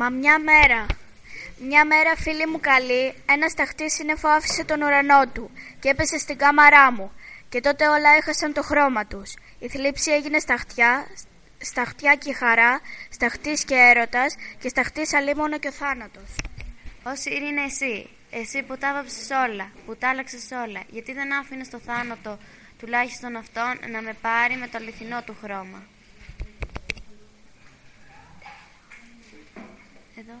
Μα μια μέρα, μια μέρα φίλη μου καλή, ένας σταχτή σύννεφο άφησε τον ουρανό του και έπεσε στην κάμαρά μου και τότε όλα έχασαν το χρώμα τους. Η θλίψη έγινε σταχτιά, σταχτιά και η χαρά, σταχτής και έρωτας και σταχτής αλίμονο και ο θάνατος. Όσοι είναι εσύ, εσύ που τα βάψες όλα, που τα άλλαξες όλα, γιατί δεν άφηνες το θάνατο, τουλάχιστον αυτόν, να με πάρει με το αληθινό του χρώμα; けど